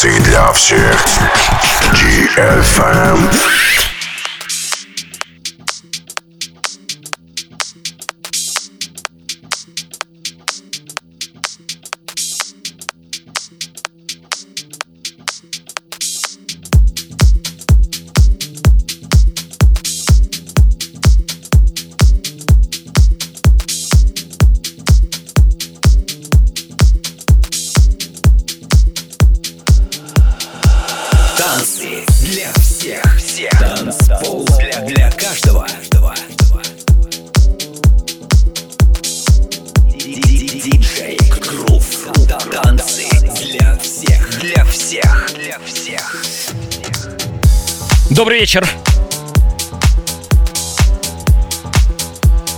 Танцы для всех. DFM. Вечер.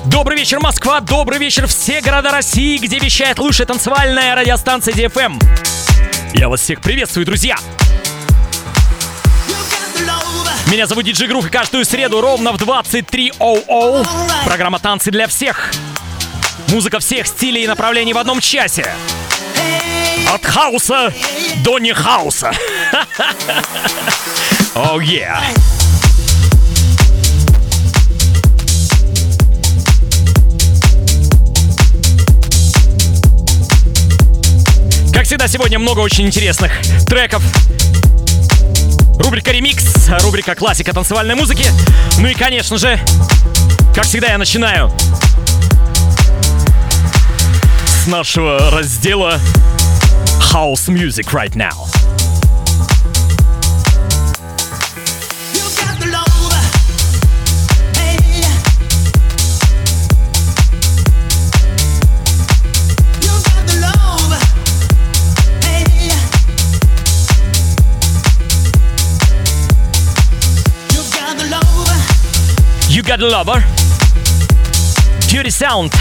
Добрый вечер, Москва! Добрый вечер, все города России, где вещает лучшая танцевальная радиостанция DFM. Я вас всех приветствую, друзья! Меня зовут Диджей Грув, и каждую среду ровно в 23.00 программа «Танцы для всех». Музыка всех стилей и направлений в одном часе. От хаоса до не хаоса. Oh yeah. Как всегда, сегодня много очень интересных треков. Рубрика «Ремикс», рубрика «Классика танцевальной музыки». Ну и, конечно же, как всегда, я начинаю с нашего раздела House Music right now. A lover. Dirty sound.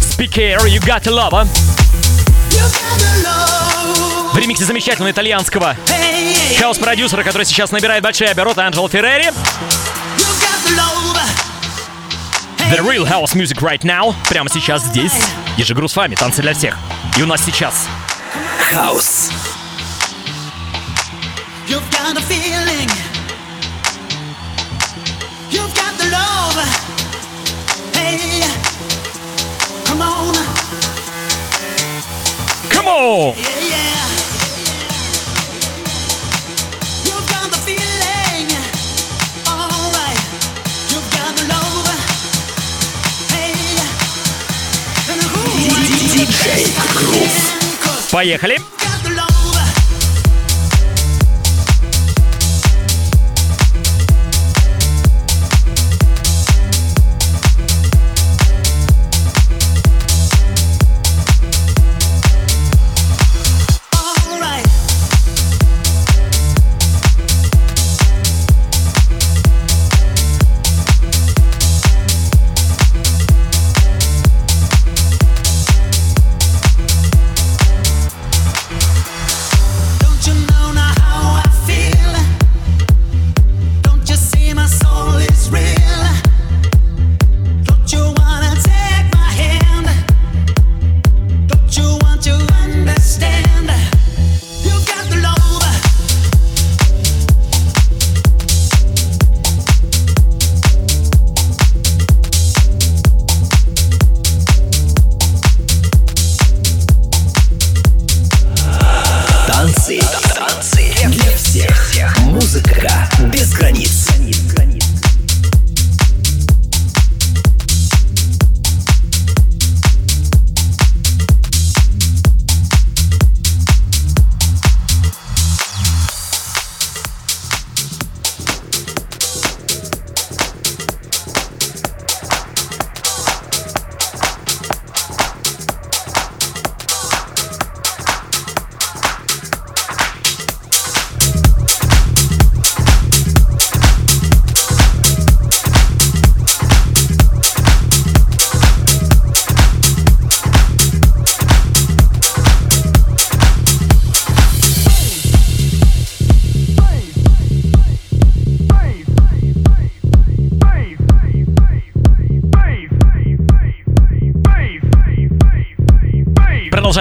Speaker, you got a lover. В ремиксе замечательного итальянского хаос-продюсера, который сейчас набирает большие обороты, Анджело Феррери. The real house music right now. Прямо сейчас здесь. Ежегру с вами. Танцы для всех. И у нас сейчас house. You've got a feeling. You've got the love. Hey, come on. Come on. Yeah, yeah. DJ Groove. The feeling.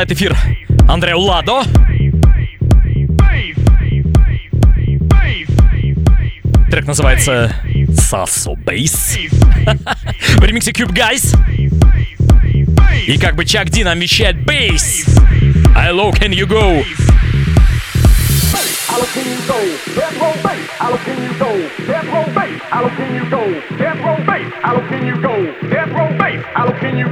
Продолжает эфир Андрео Ладо. Трек называется Sasso Bass. В ремиксе Cube Guys. И как бы Чак Ди нам вещает. I low can you go? You go? You go? You go? You go? You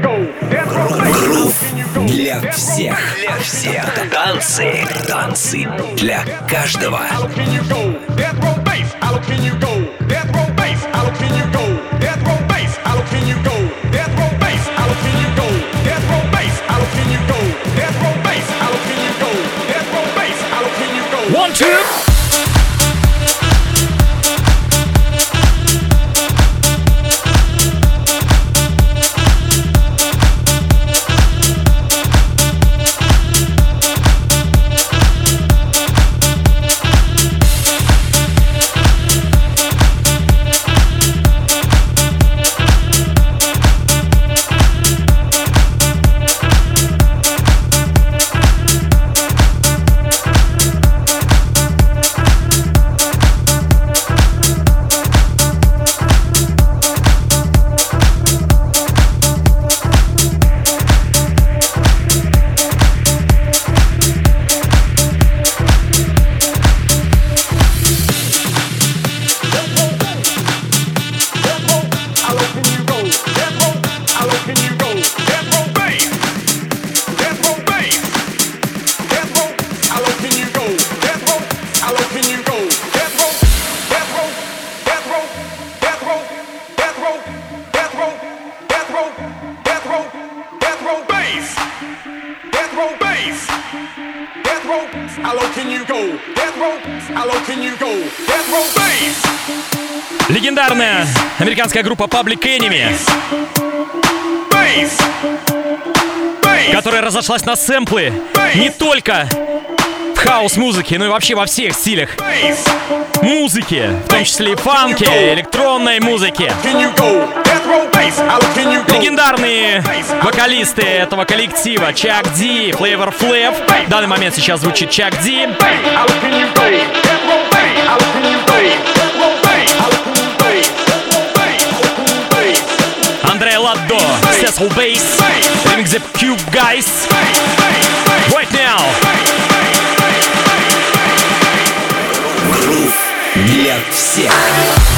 все танцы, танцы для каждого. One, two. Американская группа Public Enemy, которая разошлась на сэмплы не только в хаус-музыке, но и вообще во всех стилях музыки, в том числе и фанке, электронной музыки. Легендарные вокалисты этого коллектива Chuck D, Flavor Flav. В данный момент сейчас звучит Chuck D. go? Андреа Ладдо, Cecil Bass, Remix The Cube Guys. Right now. Для всех.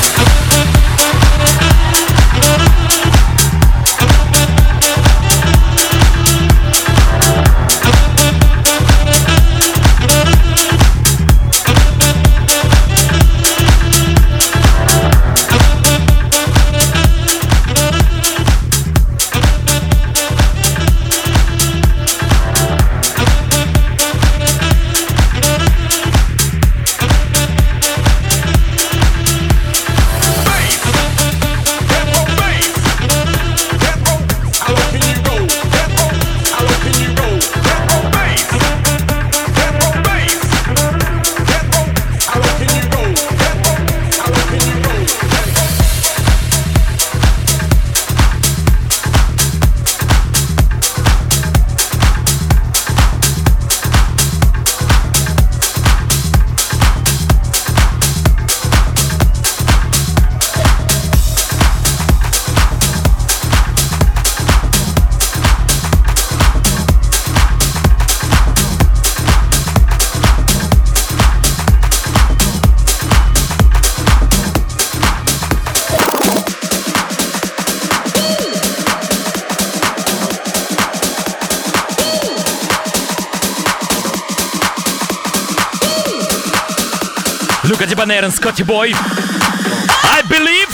I believe.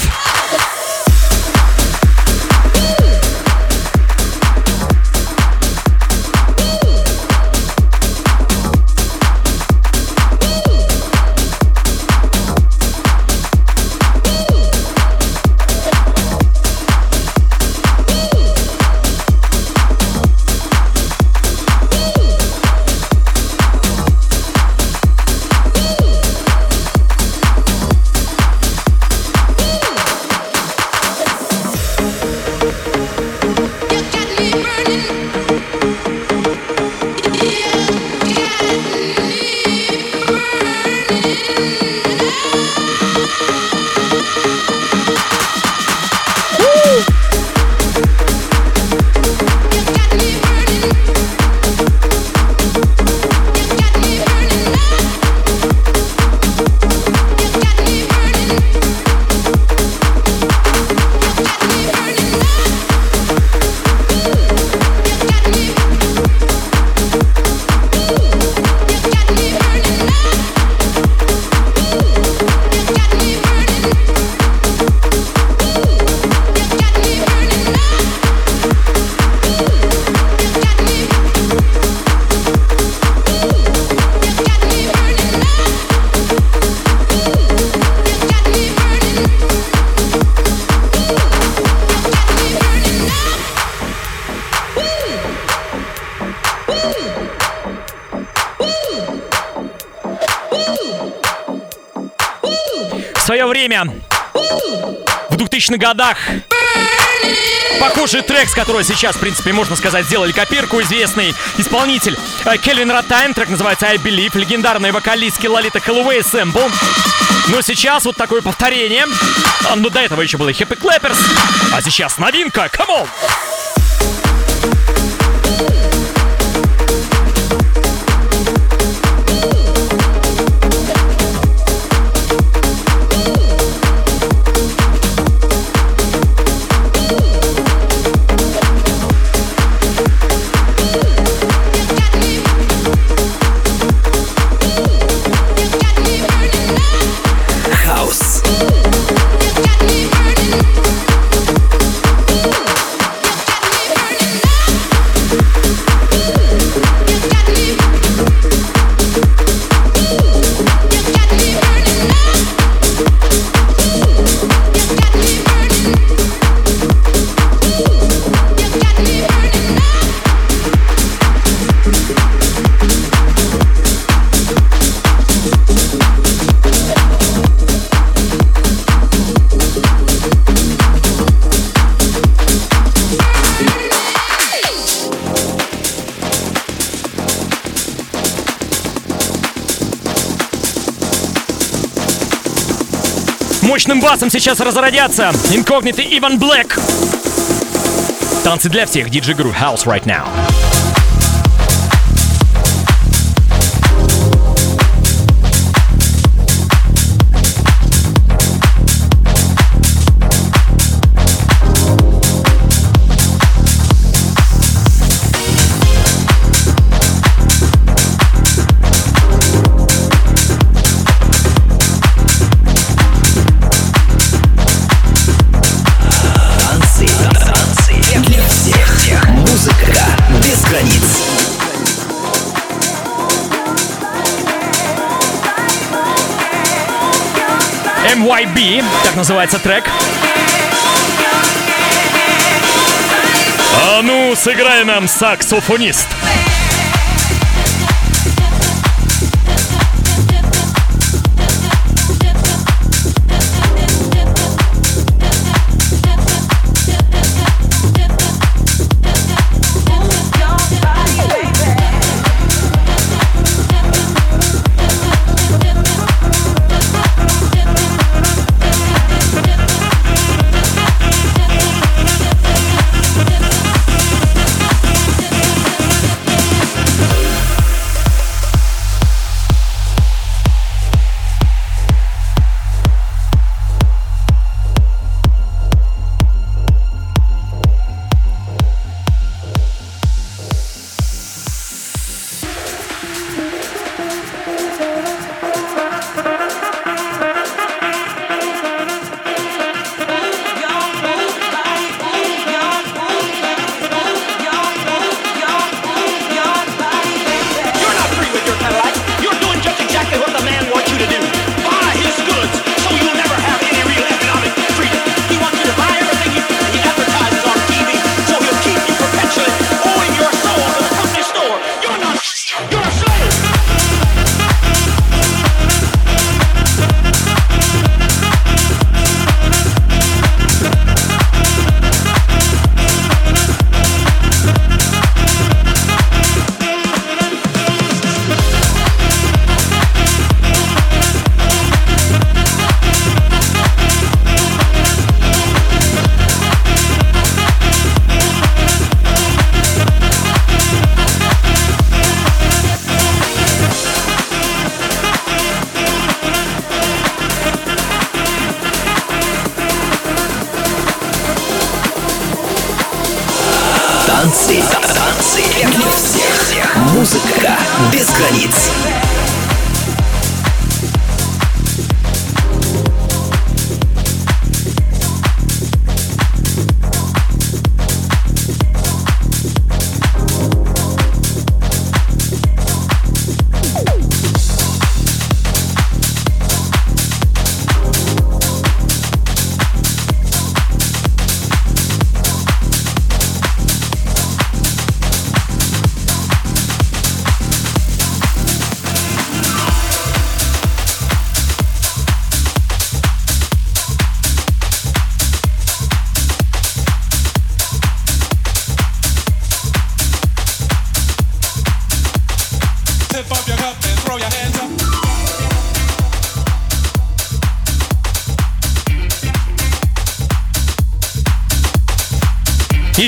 Время. В 2000-х годах Похожий трек, с которого сейчас, в принципе, можно сказать, сделали копирку. Известный исполнитель э, Кельвин Ротайм. Трек называется I Believe. Легендарная вокалистки Лолита Хэллоуэй сэмпл. Но сейчас вот такое повторение. А, ну, до этого еще было Happy Clappers. А сейчас новинка. Come басом сейчас разродятся инкогнито Иван Блэк. Танцы для всех. DJ Guru House right now. Называется трек. А ну, сыграй нам саксофонист.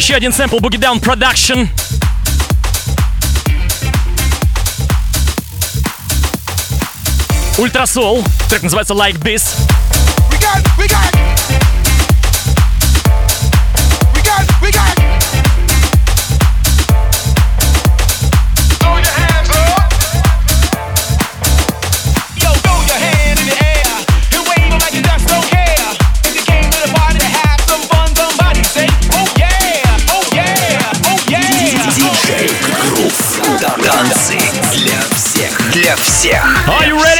Еще один сэмпл Boogie Down Production. Ультрасол. Трек называется Like This. We got, we got. всех. Are you ready?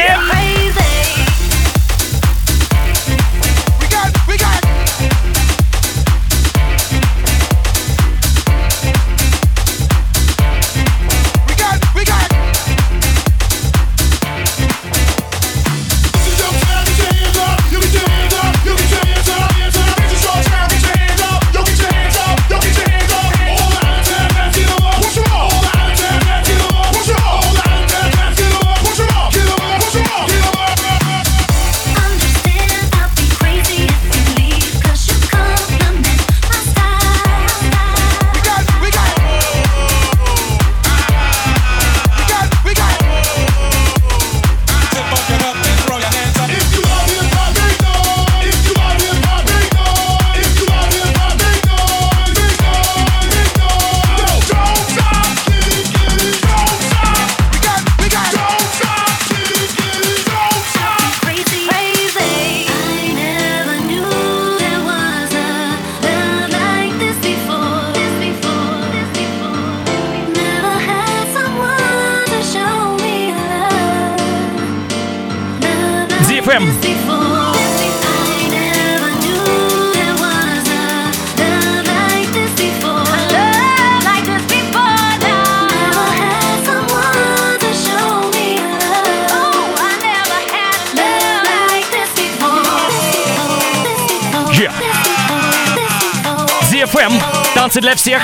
Танцы для всех.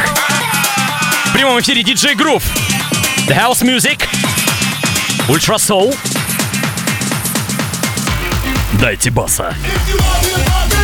В прямом эфире DJ Groove. The House Music. Ультра Soul. Дайте баса. If you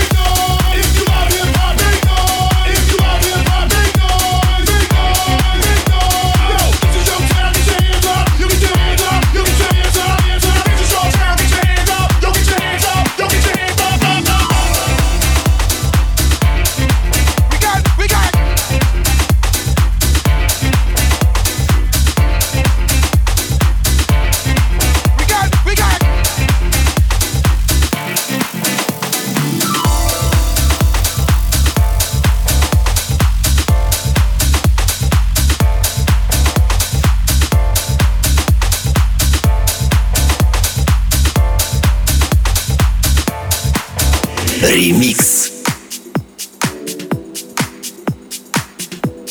Ремикс.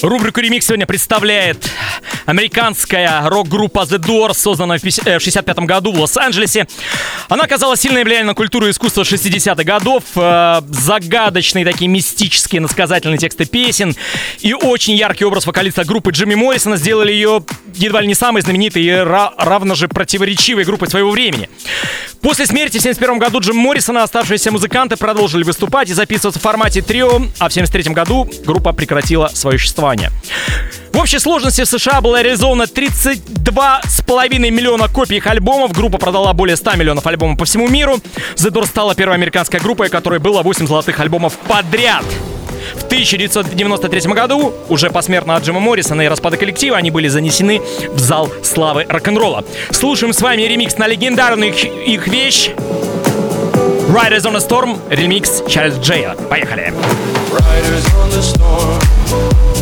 Рубрику «Ремикс» сегодня представляет американская рок-группа The Doors, созданная в 1965 году в Лос-Анджелесе. Она оказала сильное влияние на культуру и искусство 60-х годов. Э, Загадочные такие мистические, насказательные тексты песен и очень яркий образ вокалиста группы Джимми Моррисона сделали ее едва ли не самой знаменитой и ра- равно же противоречивой группой своего времени. После смерти в 1971 году Джим Моррисона оставшиеся музыканты продолжили выступать и записываться в формате трио, а в 1973 году группа прекратила свое существование. В общей сложности в США было реализовано 32,5 миллиона копий их альбомов. Группа продала более 100 миллионов альбомов по всему миру. The Doors стала первой американской группой, которой было 8 золотых альбомов подряд. В 1993 году, уже посмертно от Джима Моррисона и распада коллектива, они были занесены в зал славы рок-н-ролла. Слушаем с вами ремикс на легендарную их, их вещь Riders on a Storm, ремикс Чарльз Джея. Поехали! Riders on the storm.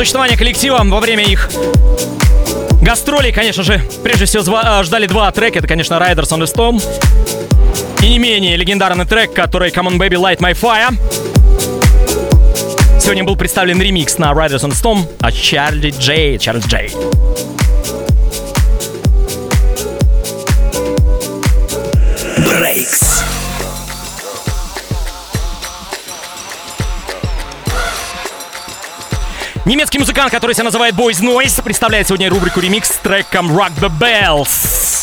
Существования коллектива во время их гастролей, конечно же, прежде всего зва- э, ждали два трека. Это, конечно, Riders on the Storm и не менее легендарный трек, который Come on Baby Light My Fire. Сегодня был представлен ремикс на Riders on the Storm от Чарли Джей. Чарльз Джей. Немецкий музыкант, который себя называет Boys Noise, представляет сегодня рубрику ремикс с треком Rock the Bells.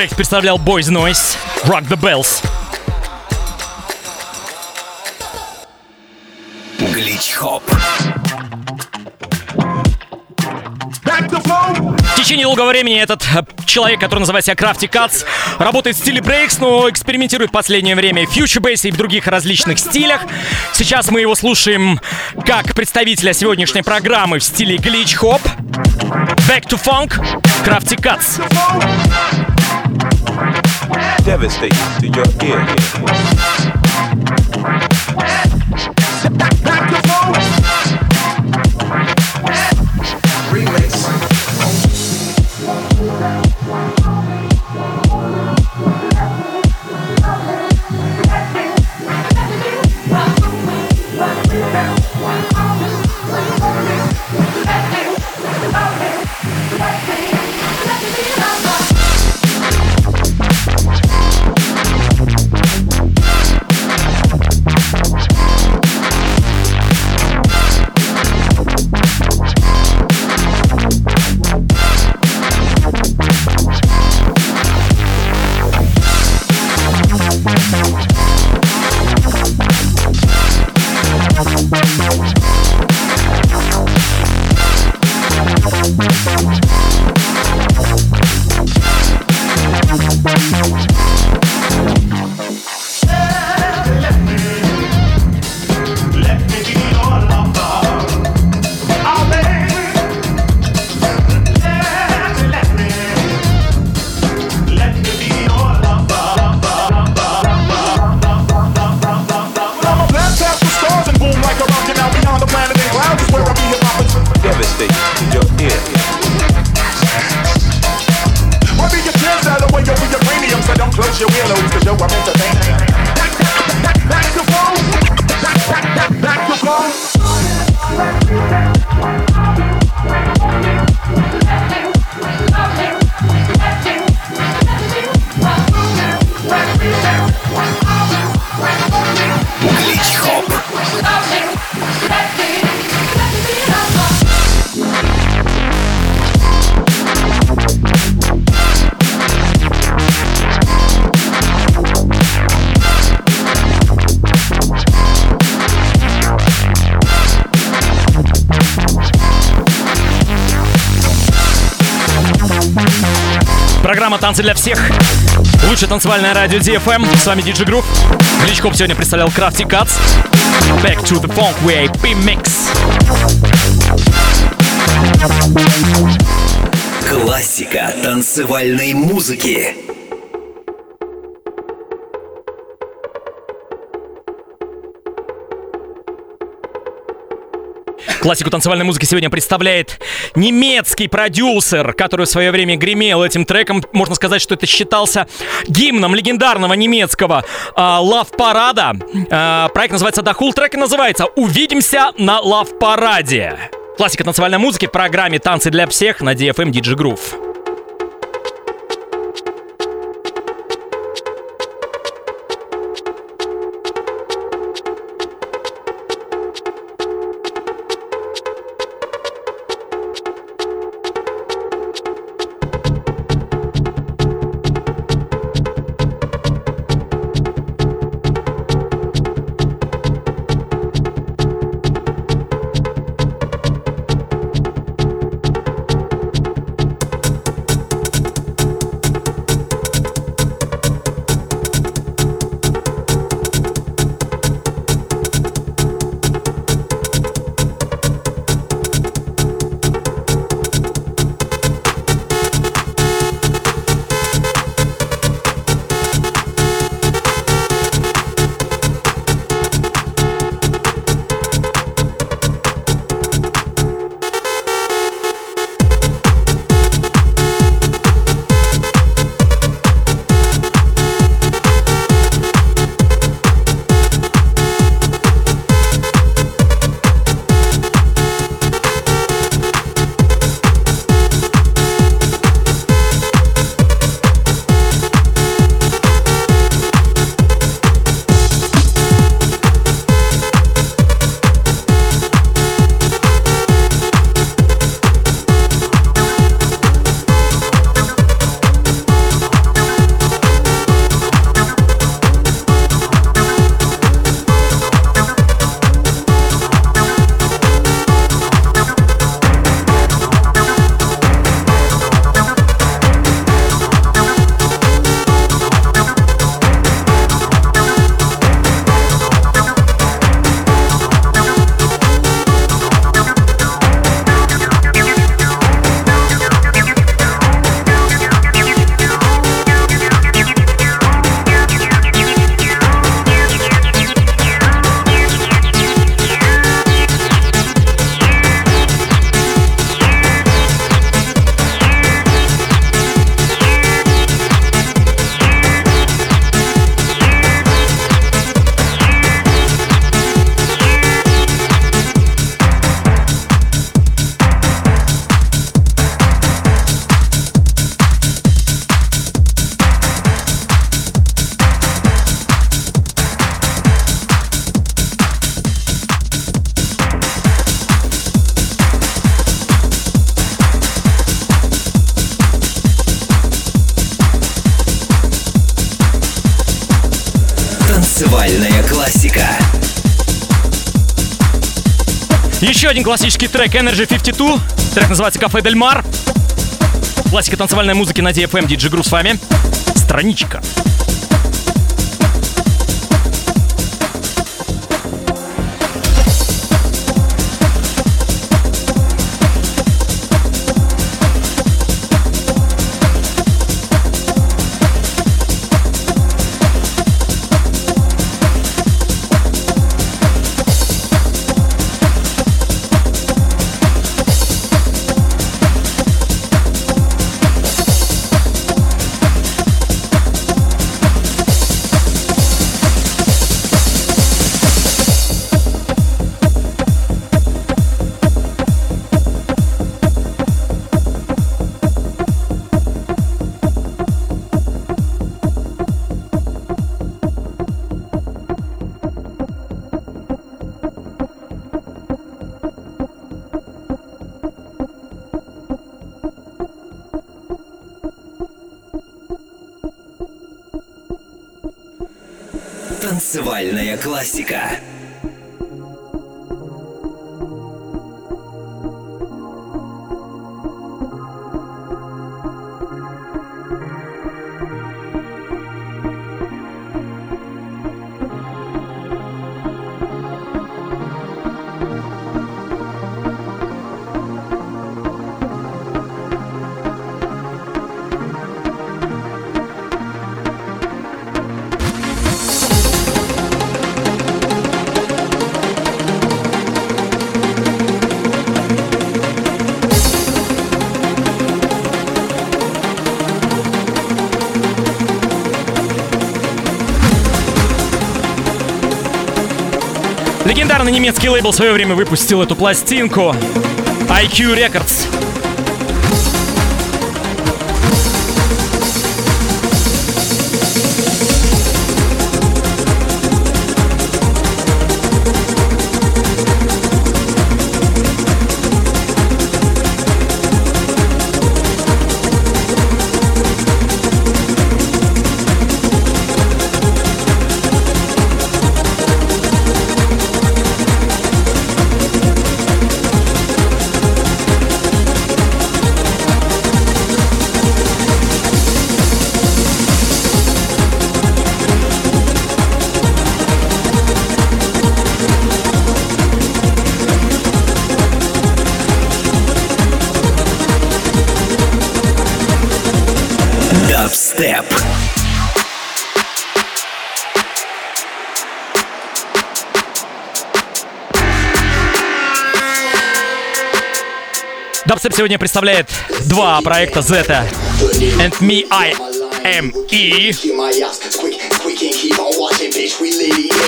Брейк представлял Boys Noise, Rock the Bells. Глич хоп. В течение долгого времени этот э, человек, который называет себя Crafty Cuts, работает в стиле брейкс, но экспериментирует в последнее время в Future Bass и в других различных стилях. Сейчас мы его слушаем как представителя сегодняшней программы в стиле Glitch Hop. Back to Funk, Crafty Cuts. Devastating to your ear. «Танцы для всех». Лучшее танцевальное радио DFM. С вами DJ Groove. Гличкоп сегодня представлял Krafty Kuts. Back to the Funk Way Remix. Классика танцевальной музыки. Классику танцевальной музыки сегодня представляет немецкий продюсер, который в свое время гремел этим треком. Можно сказать, что это считался гимном легендарного немецкого лав-парада. проект называется Дахул, трек называется «Увидимся на лав-параде». Классика танцевальной музыки в программе «Танцы для всех» на DFM DJ Groove. Один классический трек Energy 52. Трек называется Кафе Дель Мар. Классика танцевальной музыки на DFM, DJ Гру с вами. Страничка. Классика. Немецкий лейбл в свое время выпустил эту пластинку. IQ Records. Сегодня представляет два проекта Zeta and Me I Am E. Yeah,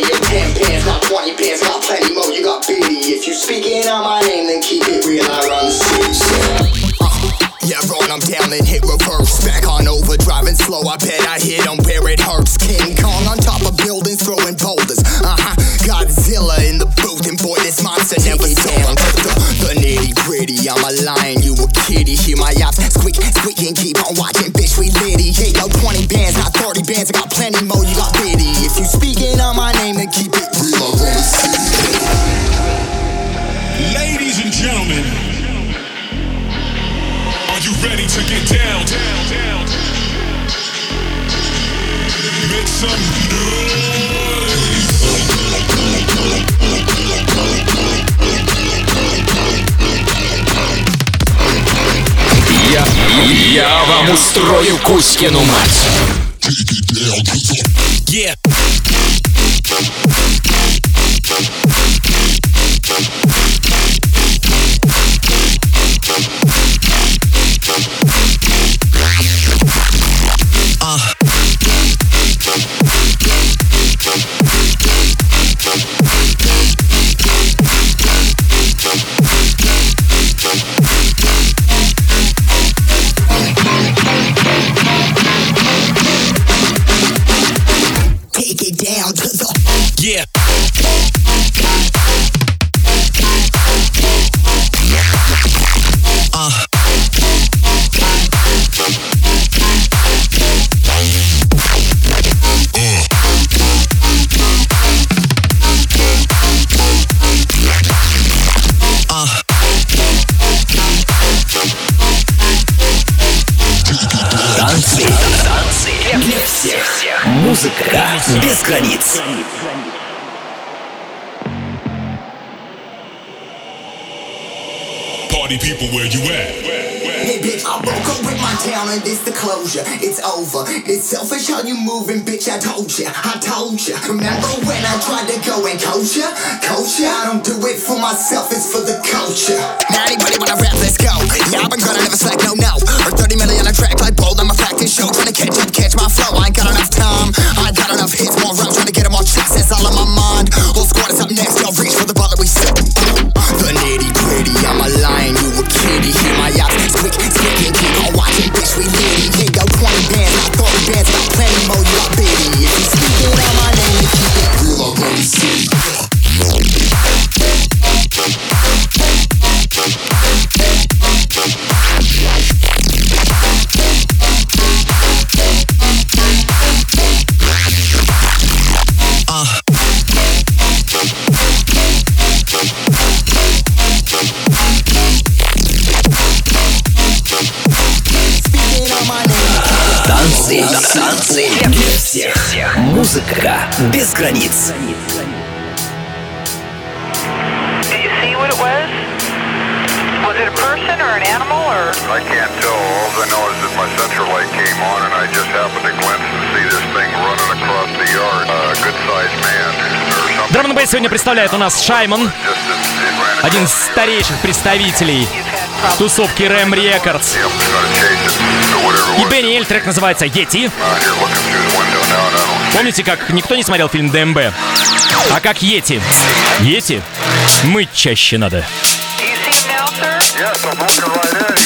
your 10 pants, not 20 pants, got plenty more. You got bitty. If you speaking on my name, then keep it real. I run I'm down and hit reverse. Back on over, driving slow. I bet I hit 'em where it hurts. King Keep my yaps. Squeak, squeak and keep вам устрою Кузькину мать. Yeah. границ. Party people, where you at? Bitch, I broke up with my and this the closure. It's over. It's selfish how you moving, bitch. I told ya, I told ya. Remember when I tried to go and coach ya? Coach ya? I don't do it for myself, it's for the culture. Now anybody wanna rap, let's go. Yeah, I've been gonna never slack, no, no. Or 30 million on a track like bold, I'm a practice show. Trying to catch up, catch my flow. I ain't got enough time. I got enough hits, more rounds, trying to get без границ. Did you see what it was? Was it a person or an animal or? I can't tell. All I know is that my central light came on and I just happened to glimpse and see this thing running across the yard. A good-sized man or something. Драм бейс сегодня представляет у нас Шайман, один из старейших представителей тусовки. So whatever И Бенни Эль, трек называется Yeti. out Помните, как никто не смотрел фильм ДМБ? А как Йети? Йети? Мыть чаще надо. Yes, I'm right.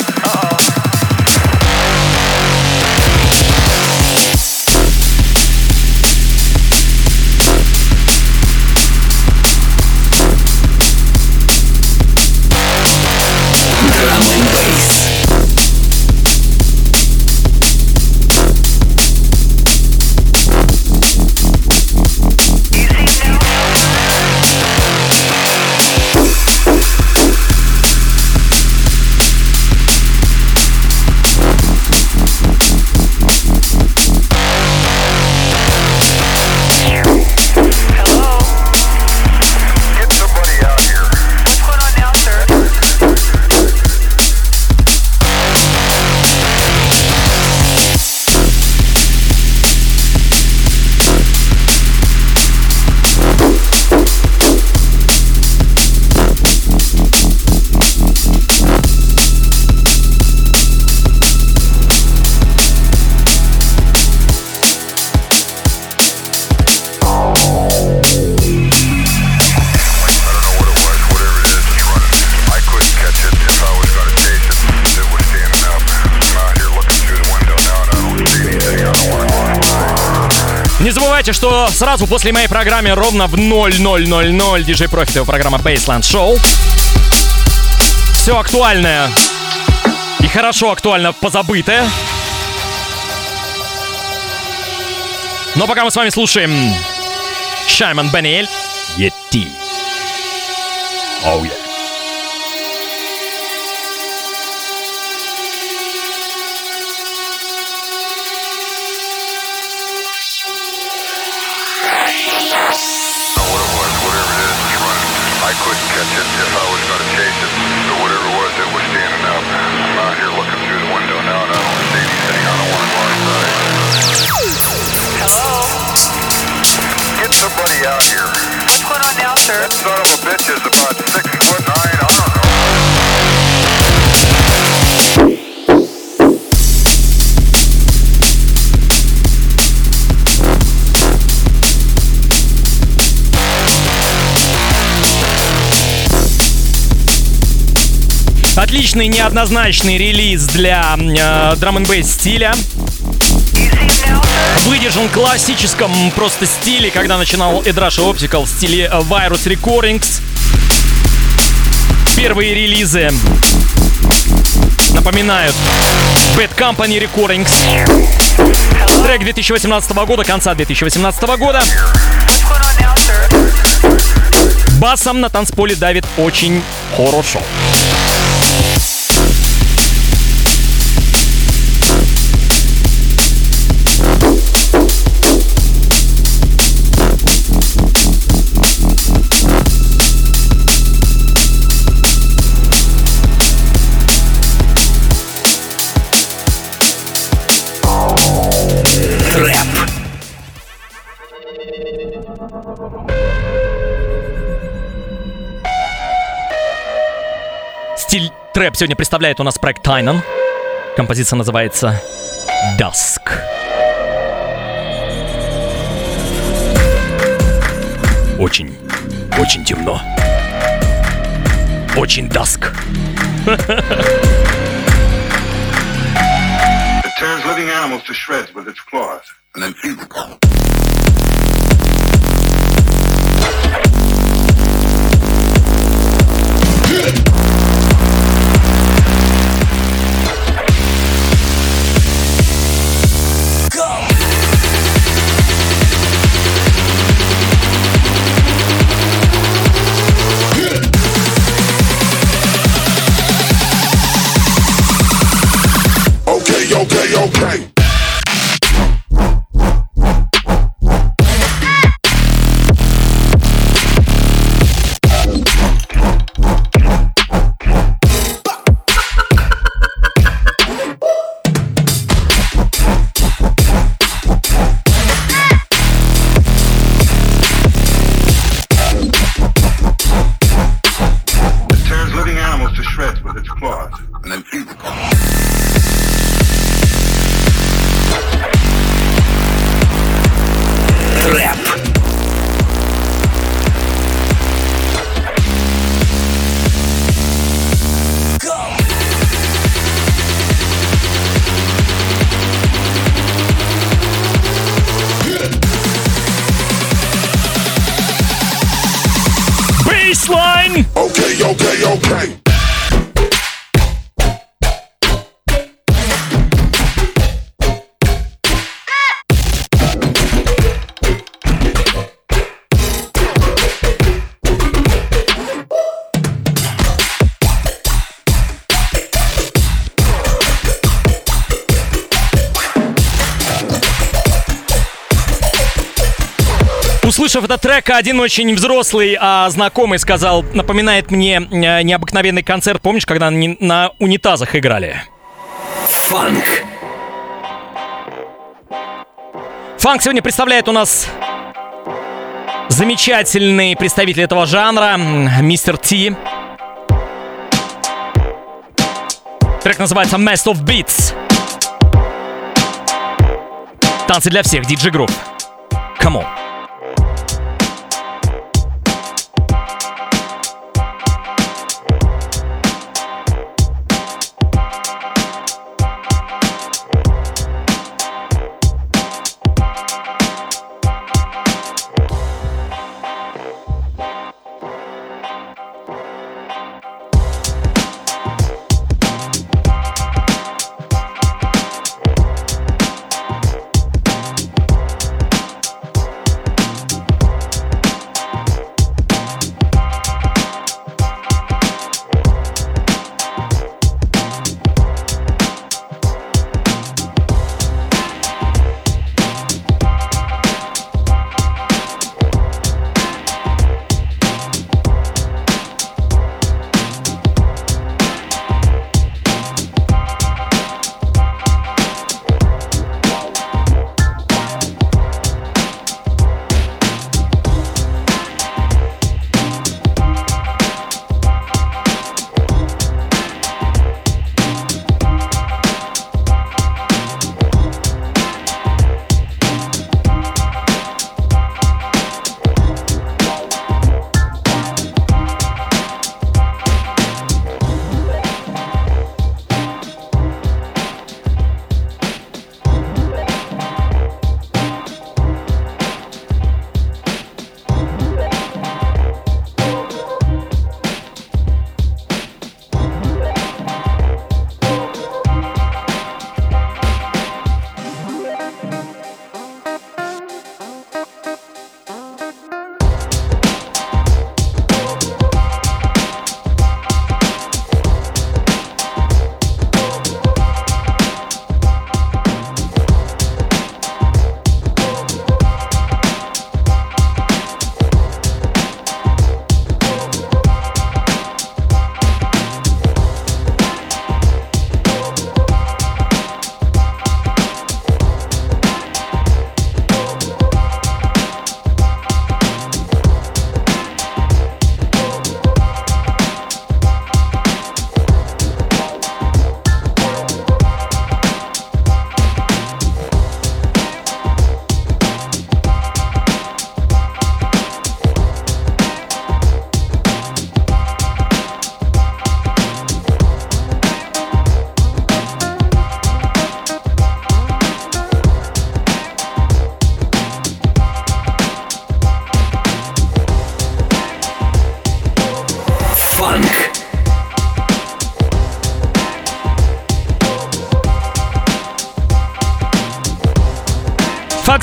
Сразу после моей программы ровно в 0000 диджей Профит, его программа Baseland Show. Все актуальное и хорошо актуально позабытое. Но пока мы с вами слушаем Шайман Баниэль Йети. Oh yeah. Отличный неоднозначный релиз для э, драм н стиля. Выдержан в классическом просто стиле, когда начинал Эдраш Optical в стиле э, Virus Recordings. Первые релизы напоминают Bad Company Recordings. Трек 2018 года, конца 2018 года. Басом на танцполе давит очень хорошо. Сегодня представляет у нас проект Тайнан. Композиция называется Dusk. Очень, очень темно. Очень dusk. It tears living animals to shreds with its claws and then feeds them. okay, Услышав этот трек, один очень взрослый, а знакомый сказал, напоминает мне э, необыкновенный концерт, помнишь, когда они на унитазах играли? Фанк. Фанк сегодня представляет у нас замечательный представитель этого жанра, мистер Ти. Трек называется Mess of Beats. Танцы для всех, диджей групп. Come on.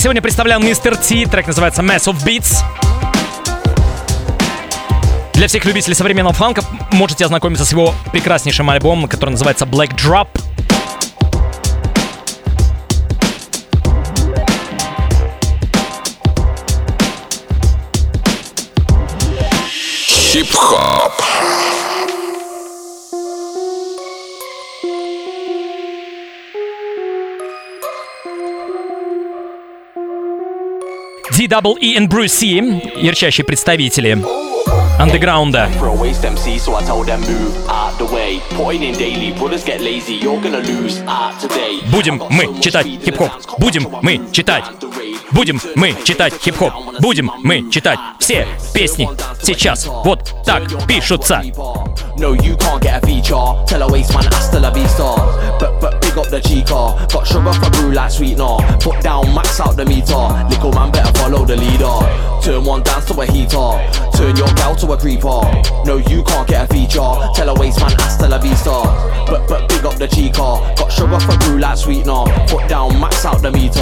Сегодня представлял мистер Ти, трек называется Mass of Beats. Для всех любителей современного фанка можете ознакомиться с его прекраснейшим альбомом, который называется Black Drop. Хип-хоп. Get lazy, you're gonna lose out today. Будем мы читать хип-хоп, будем мы читать. Будем мы читать хип-хоп, будем мы читать все песни сейчас вот так пишутся. No, you can't get a feature. Tell a waste man, uh. hasta la vista. But, but big up the chica. Got sugar for brew like sweetener. Put down, max out the meter. Little man better follow the leader. Turn one dance to a heater. Turn your gal to a creeper. No, you can't get a feature. Tell a waste man, uh. hasta la vista. But, but big up the chica. Got sugar for brew like sweetener. Put down, max out the meter.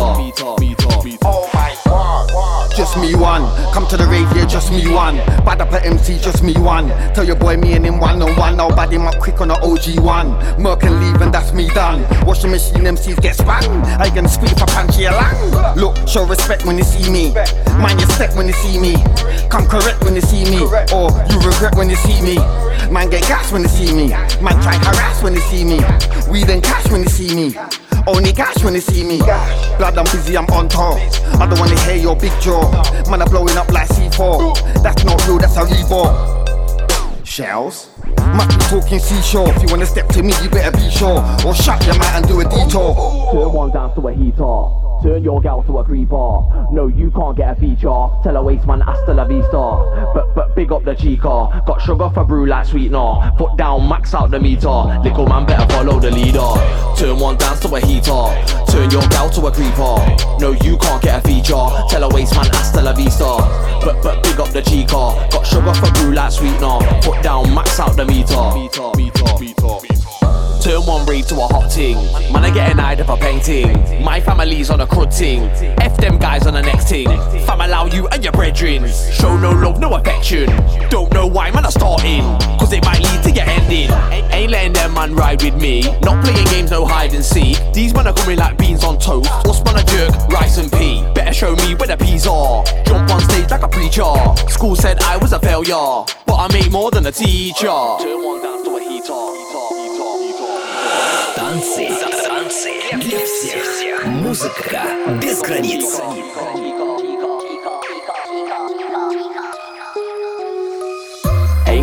Oh my god, just me one. Come to the rave, yeah, just me one. Bad up at MC, just me one. Tell your boy me and him one one on one, I'll bad quick on the OG one. Merc and leave and that's me done. Watch the machine, MCs get spun. I can squeeze for punchy. Look, show respect when you see me. Mind your step when you see me. Come correct when you see me. Or you regret when you see me. Man get gas when you see me. Man try harass when you see me. We then cash when you see me. Only cash when you see me. Blood, I'm busy, I'm on top. I don't wanna hear your big jaw. Man, I'm blowing up like C4. That's not real, that's a reborn. Shells. Be talking seashore. If you wanna step to me, you better be sure. Or shut your mouth and do a detour. Turn one down to a heater. Turn your gal to a creeper. No, you can't get a feature. Tell a waste man hasta la vista. But but big up the chica. Got sugar for brew like sweetener. Foot down, max out the meter. Little man better follow the leader. Turn one down to a heater. Turn your gal to a creeper. No, you can't get a feature. Tell a waste man hasta la vista. But but big up the chica. Got sugar for brew like sweetener. Foot down, max out the meter. Meter, meter, meter. Turn one rave to a hot ting. Man, I get an eye for painting. My family's on a crud ting. F them guys on the next ting. Fam allow you and your brethren. Show no love, no affection. Don't know why, man, I starting. Cause it might lead to your ending. Ain't letting them man ride with me. Not playing games, no hide and seek. These men are coming like beans on toast. Or spun a jerk, rice and pea. Better show me where the peas are. Jump on stage like a preacher. School said I was a failure. But I make more than a teacher. Turn one down to a heater. Танцы, танцы для всех. Музыка без границ.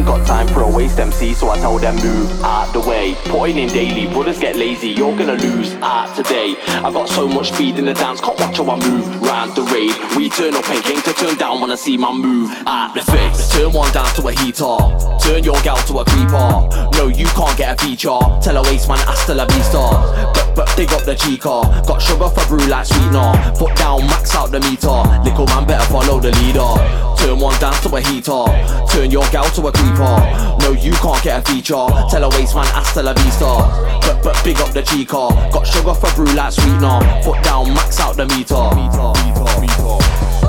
Got time for a waste MC, so I tell them move out the way. Putting in daily, brothers get lazy, you're gonna lose out today. I got so much speed in the dance, can't watch how I move round the raid. We turn up and came to turn down, wanna see my move out the face. Turn one down to a heater, turn your gal to a creeper. No, you can't get a feature. Tell a waste man hasta la vista. But but big up the chica, got sugar for brew like sweetener. Put down, max out the meter. Little man better follow the leader. Turn one down to a heater, turn your gal to a creeper. No, you can't get a feature. Tell a waste man hasta la vista. But but big up the chica, got sugar for brew like sweetener. Foot down, max out the meter. meter, meter, meter.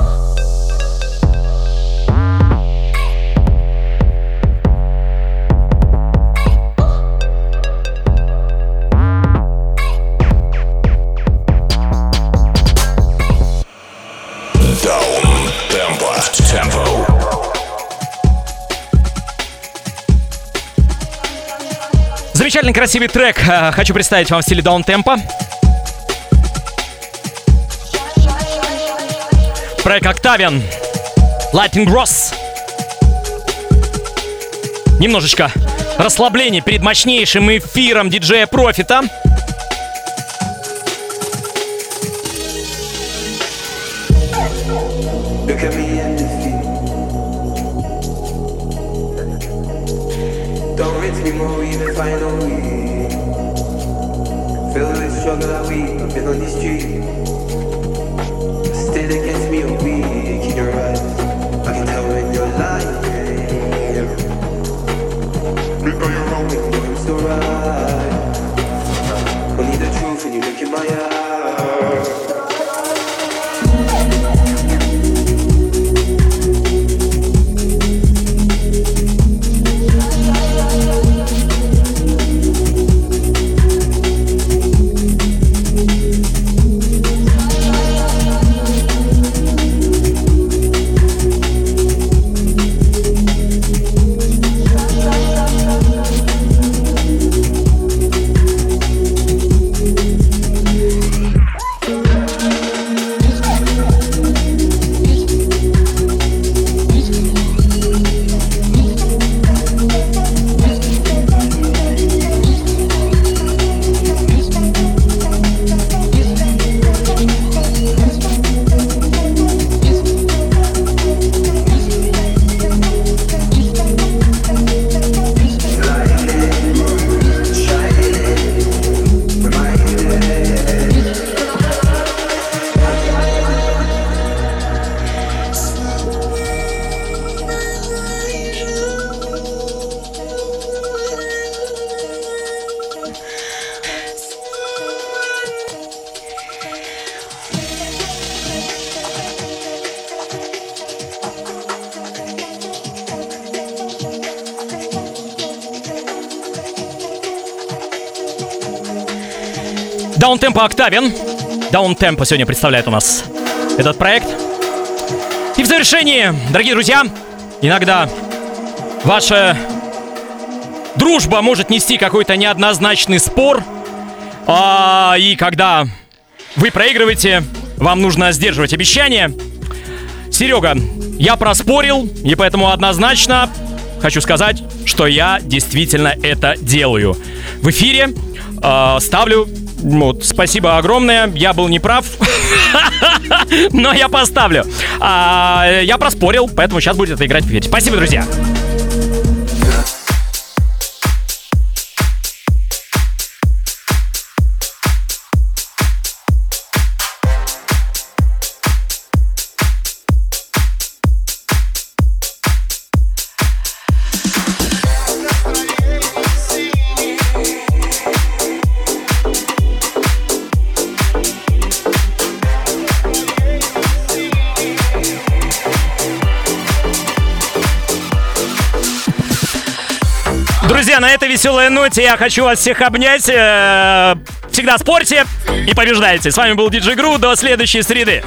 Замечательный красивый трек. э, Хочу представить вам в стиле даунтемпа. Проект Octavian. Lightning Gross. Немножечко расслабления перед мощнейшим эфиром диджея Профита. people who even find a way. Feel the struggle that we have been on the street. Даунтемпо Октавин. Даунтемпо сегодня представляет у нас этот проект. И в завершении, дорогие друзья, иногда ваша дружба может нести какой-то неоднозначный спор. А, и когда вы проигрываете, вам нужно сдерживать обещания. Серега, я проспорил, и поэтому однозначно хочу сказать, что я действительно это делаю. В эфире э, ставлю. Вот, спасибо огромное. Я был неправ, но я поставлю. А, я проспорил, поэтому сейчас будет это играть в. Спасибо, друзья. Веселой ноте я хочу вас всех обнять. Э, Всегда спорьте и побеждайте. С вами был Диджей Гру. До следующей среды.